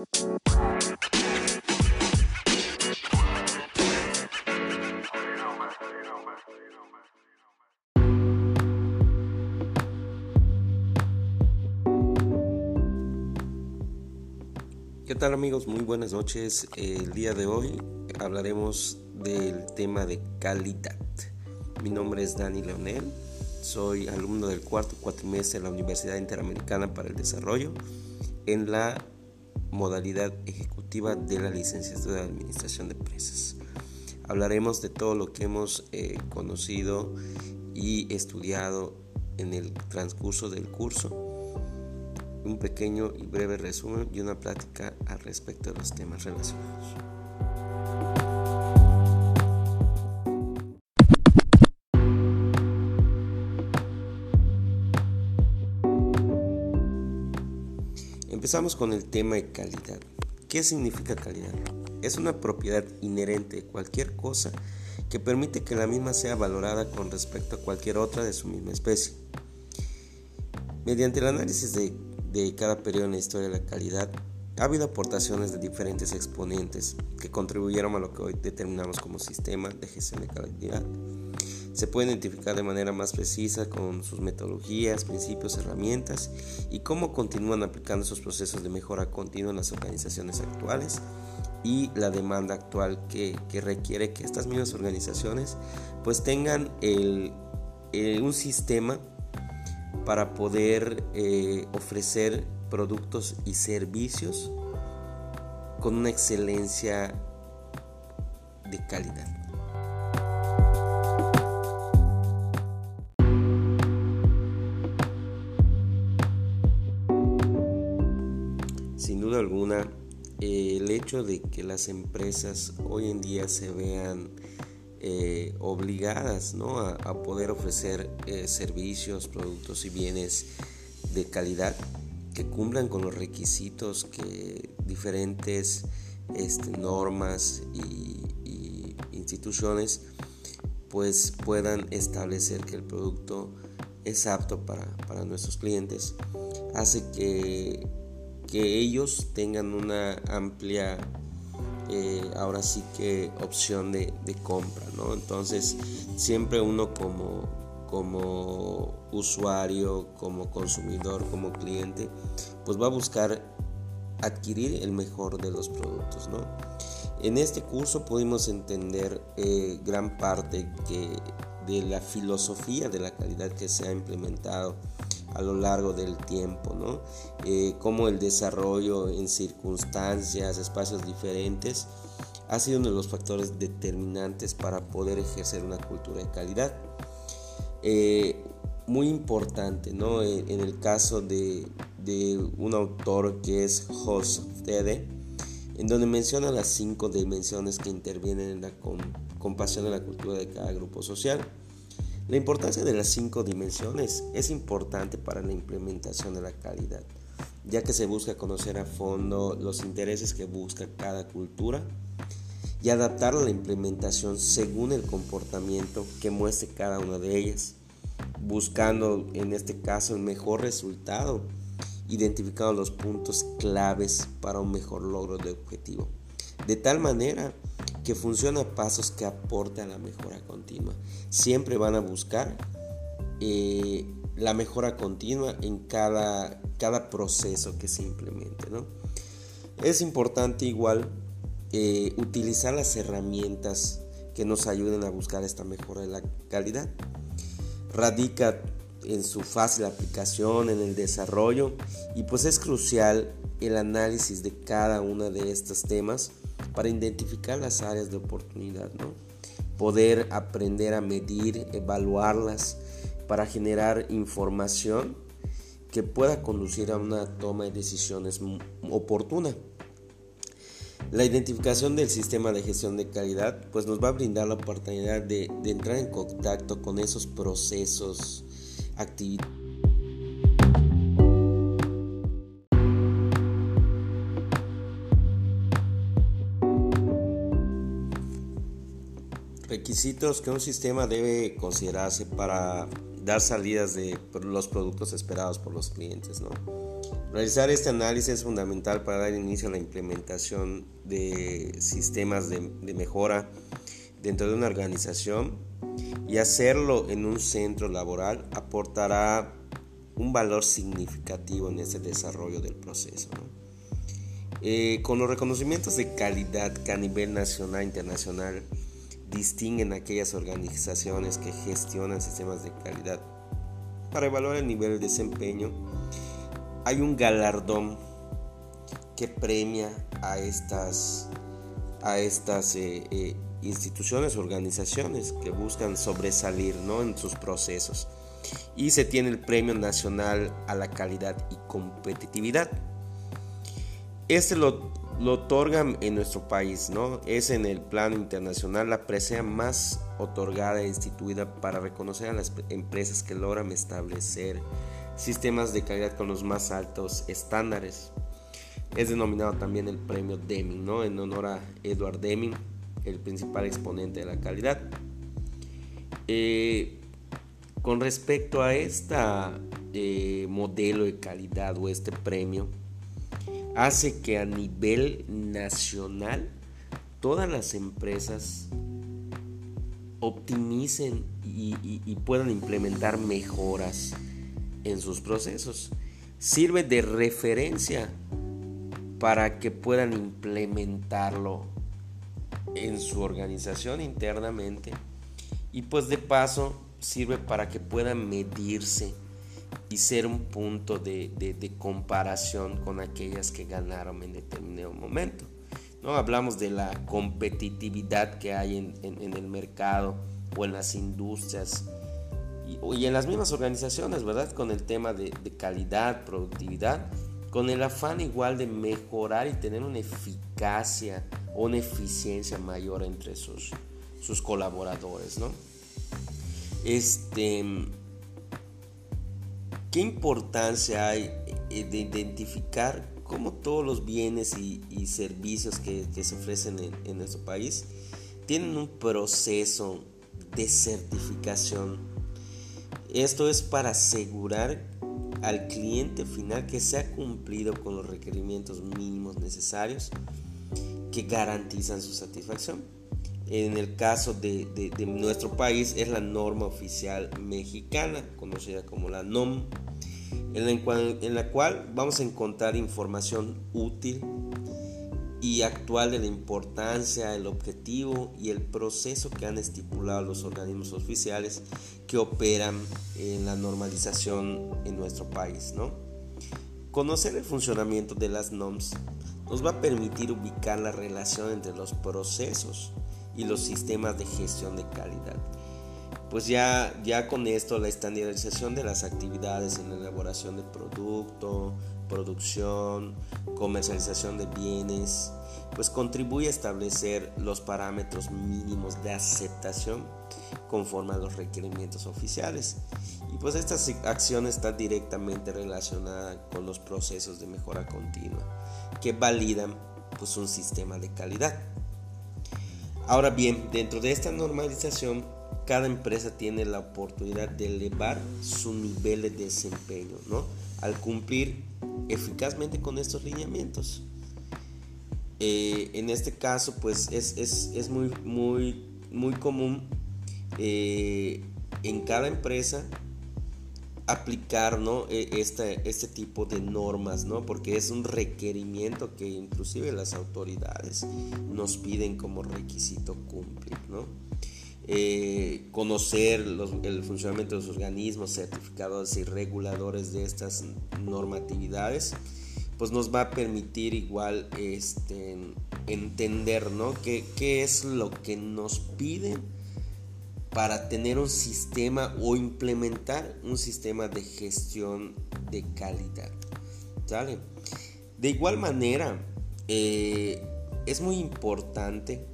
¿Qué tal amigos? Muy buenas noches. El día de hoy hablaremos del tema de calidad. Mi nombre es Dani Leonel, soy alumno del cuarto cuatrimestre de la Universidad Interamericana para el Desarrollo en la modalidad ejecutiva de la licenciatura de Administración de Empresas. Hablaremos de todo lo que hemos eh, conocido y estudiado en el transcurso del curso un pequeño y breve resumen y una plática al respecto de los temas relacionados. Empezamos con el tema de calidad. ¿Qué significa calidad? Es una propiedad inherente de cualquier cosa que permite que la misma sea valorada con respecto a cualquier otra de su misma especie. Mediante el análisis de de cada periodo en la historia de la calidad, ha habido aportaciones de diferentes exponentes que contribuyeron a lo que hoy determinamos como sistema de gestión de calidad. Se puede identificar de manera más precisa con sus metodologías, principios, herramientas y cómo continúan aplicando esos procesos de mejora continua en las organizaciones actuales y la demanda actual que, requiere que estas mismas organizaciones pues tengan un sistema para poder eh, ofrecer productos y servicios con una excelencia de calidad. Sin duda alguna, el hecho de que las empresas hoy en día se vean eh, obligadas a, poder ofrecer eh, servicios, productos y bienes de calidad que cumplan con los requisitos que diferentes este, normas y, instituciones pues puedan establecer que el producto es apto para, nuestros clientes. Hace que, que ellos tengan una amplia eh, ahora sí que opción de, compra, ¿no? Entonces siempre uno como, como usuario, como consumidor, como cliente, pues va a buscar adquirir el mejor de los productos, ¿no? En este curso pudimos entender eh, gran parte de la filosofía de la calidad que se ha implementado a lo largo del tiempo, ¿no? Eh, como el desarrollo en circunstancias, espacios diferentes, ha sido uno de los factores determinantes para poder ejercer una cultura de calidad. Eh, muy importante, ¿no? En, el caso de, un autor que es Jos Tede, en donde menciona las cinco dimensiones que intervienen en la compasión de la cultura de cada grupo social. La importancia de las cinco dimensiones es importante para la implementación de la calidad, ya que se busca conocer a fondo los intereses que busca cada cultura y adaptar la implementación según el comportamiento que muestre cada una de ellas, buscando en este caso el mejor resultado, identificando los puntos claves para un mejor logro de objetivo. De tal manera que funciona a pasos que aporte a la mejora continua. Siempre van a buscar eh, la mejora continua en cada, cada proceso que se implemente. Es importante igual eh, utilizar las herramientas que nos ayuden a buscar esta mejora de la calidad. Radica en su fácil aplicación, en el desarrollo y pues es crucial el análisis de cada uno de estos temas para identificar las áreas de oportunidad, ¿no? poder aprender a medir, evaluarlas para generar información que pueda conducir a una toma de decisiones oportuna. La identificación del sistema de gestión de calidad pues nos va a brindar la oportunidad de, de entrar en contacto con esos procesos, actividades Requisitos que un sistema debe considerarse para dar salidas de los productos esperados por los clientes. Realizar este análisis es fundamental para dar inicio a la implementación de sistemas de, mejora dentro de una organización y hacerlo en un centro laboral aportará un valor significativo en este desarrollo del proceso. Eh, con los reconocimientos de calidad que a nivel nacional e internacional distinguen aquellas organizaciones que gestionan sistemas de calidad para evaluar el nivel de desempeño, hay un galardón que premia a estas, a estas eh, eh, instituciones, organizaciones que buscan sobresalir ¿no? en sus procesos. Y se tiene el Premio Nacional a la Calidad y Competitividad. Este lo, lo otorgan en nuestro país, ¿no? Es en el plano internacional la presea más otorgada e instituida para reconocer a las empresas que logran establecer sistemas de calidad con los más altos estándares. Es denominado también el premio Deming, ¿no? en honor a Edward Deming, el principal exponente de la calidad. Eh, con respecto a este modelo de calidad o este premio, hace que a nivel nacional todas las empresas optimicen y puedan implementar mejoras en sus procesos. Sirve de referencia para que puedan implementarlo en su organización internamente y pues de paso sirve para que puedan medirse y ser un punto de, comparación con aquellas que ganaron en determinado momento. ¿no? Hablamos de la competitividad que hay en, en el mercado o en las industrias y, en las mismas organizaciones, ¿verdad? Con el tema de, calidad, productividad, con el afán igual de mejorar y tener una eficacia o una eficiencia mayor entre sus, sus colaboradores, ¿no? Este, ¿Qué importancia hay eh, de identificar cómo todos los bienes y, servicios que, se ofrecen en, en nuestro país tienen un proceso de certificación esto es para asegurar al cliente final que se ha cumplido con los requerimientos mínimos necesarios que garantizan su satisfacción. En el caso de, nuestro país es la norma oficial mexicana, conocida como la NOM, en la cual vamos a encontrar información útil y actual de la importancia, el objetivo y el proceso que han estipulado los organismos oficiales que operan en la normalización en nuestro país. ¿no? Conocer el funcionamiento de las NOMS nos va a permitir ubicar la relación entre los procesos y los sistemas de gestión de calidad. Pues ya, ya con esto la estandarización de las actividades en la elaboración de producto, producción, comercialización de bienes, pues contribuye a establecer los parámetros mínimos de aceptación conforme a los requerimientos oficiales. Y pues esta acción está directamente relacionada con los procesos de mejora continua que validan pues un sistema de calidad. Ahora bien, dentro de esta normalización, cada empresa tiene la oportunidad de elevar su nivel de desempeño, ¿no? Al cumplir eficazmente con estos lineamientos. Eh, en este caso, pues es, muy, muy, muy común eh, en cada empresa aplicar ¿no? Este, este tipo de normas, ¿no? porque es un requerimiento que inclusive las autoridades nos piden como requisito cumplir. ¿no? Eh, conocer el funcionamiento de los organismos certificados y reguladores de estas normatividades, pues nos va a permitir igual este, entender ¿no? ¿Qué, qué es lo que nos piden para tener un sistema o implementar un sistema de gestión de calidad. ¿Sale? De igual manera, eh, es muy importante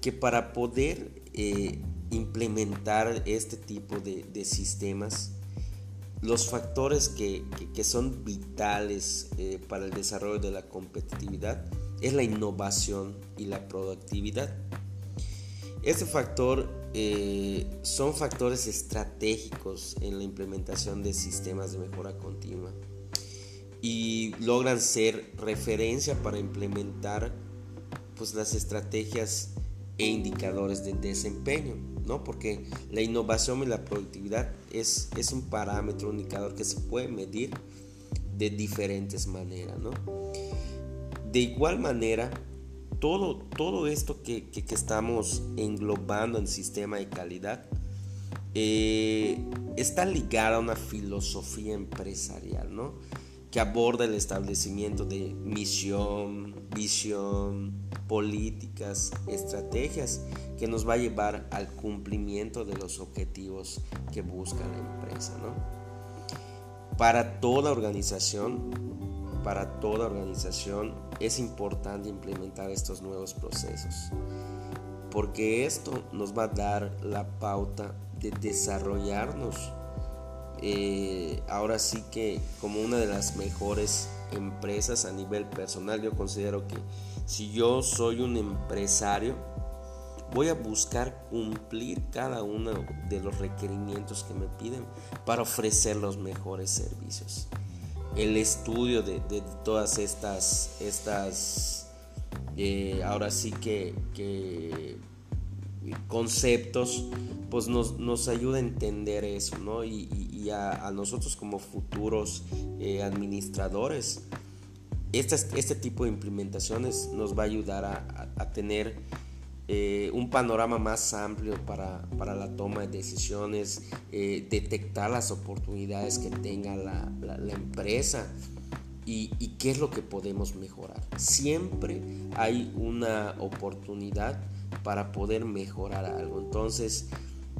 que para poder eh, implementar este tipo de, sistemas, los factores que, son vitales eh, para el desarrollo de la competitividad es la innovación y la productividad. Este factor eh, son factores estratégicos en la implementación de sistemas de mejora continua. y logran ser referencia para implementar pues las estrategias e indicadores de desempeño, ¿no? Porque la innovación y la productividad es, es un parámetro, un indicador que se puede medir de diferentes maneras, ¿no? De igual manera, todo, todo esto que, que, estamos englobando en sistema de calidad eh, está ligado a una filosofía empresarial, ¿no? Que aborda el establecimiento de misión, visión, políticas, estrategias que nos va a llevar al cumplimiento de los objetivos que busca la empresa. ¿no? Para toda organización, para toda organización es importante implementar estos nuevos procesos, porque esto nos va a dar la pauta de desarrollarnos eh, ahora sí que como una de las mejores empresas a nivel personal, yo considero que si yo soy un empresario, voy a buscar cumplir cada uno de los requerimientos que me piden para ofrecer los mejores servicios. El estudio de, todas estas, estas eh, ahora sí que, que conceptos, pues nos, nos, ayuda a entender eso, ¿no? Y, a, nosotros como futuros eh, administradores, este, este tipo de implementaciones nos va a ayudar a, tener eh, un panorama más amplio para, la toma de decisiones, eh, detectar las oportunidades que tenga la, la empresa y, qué es lo que podemos mejorar. Siempre hay una oportunidad para poder mejorar algo. Entonces,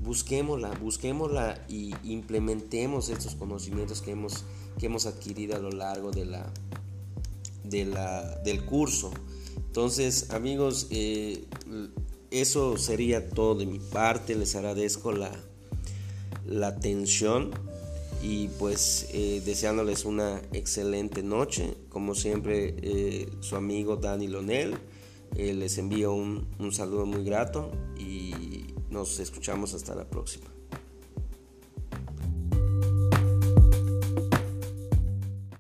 busquémosla, busquémosla y implementemos estos conocimientos que hemos, que hemos adquirido a lo largo de la, de la, del curso. Entonces, amigos, eh, eso sería todo de mi parte. Les agradezco la, la atención y pues eh, deseándoles una excelente noche. Como siempre, eh, su amigo Dani Lonel. les envío un, un saludo muy grato y nos escuchamos hasta la próxima.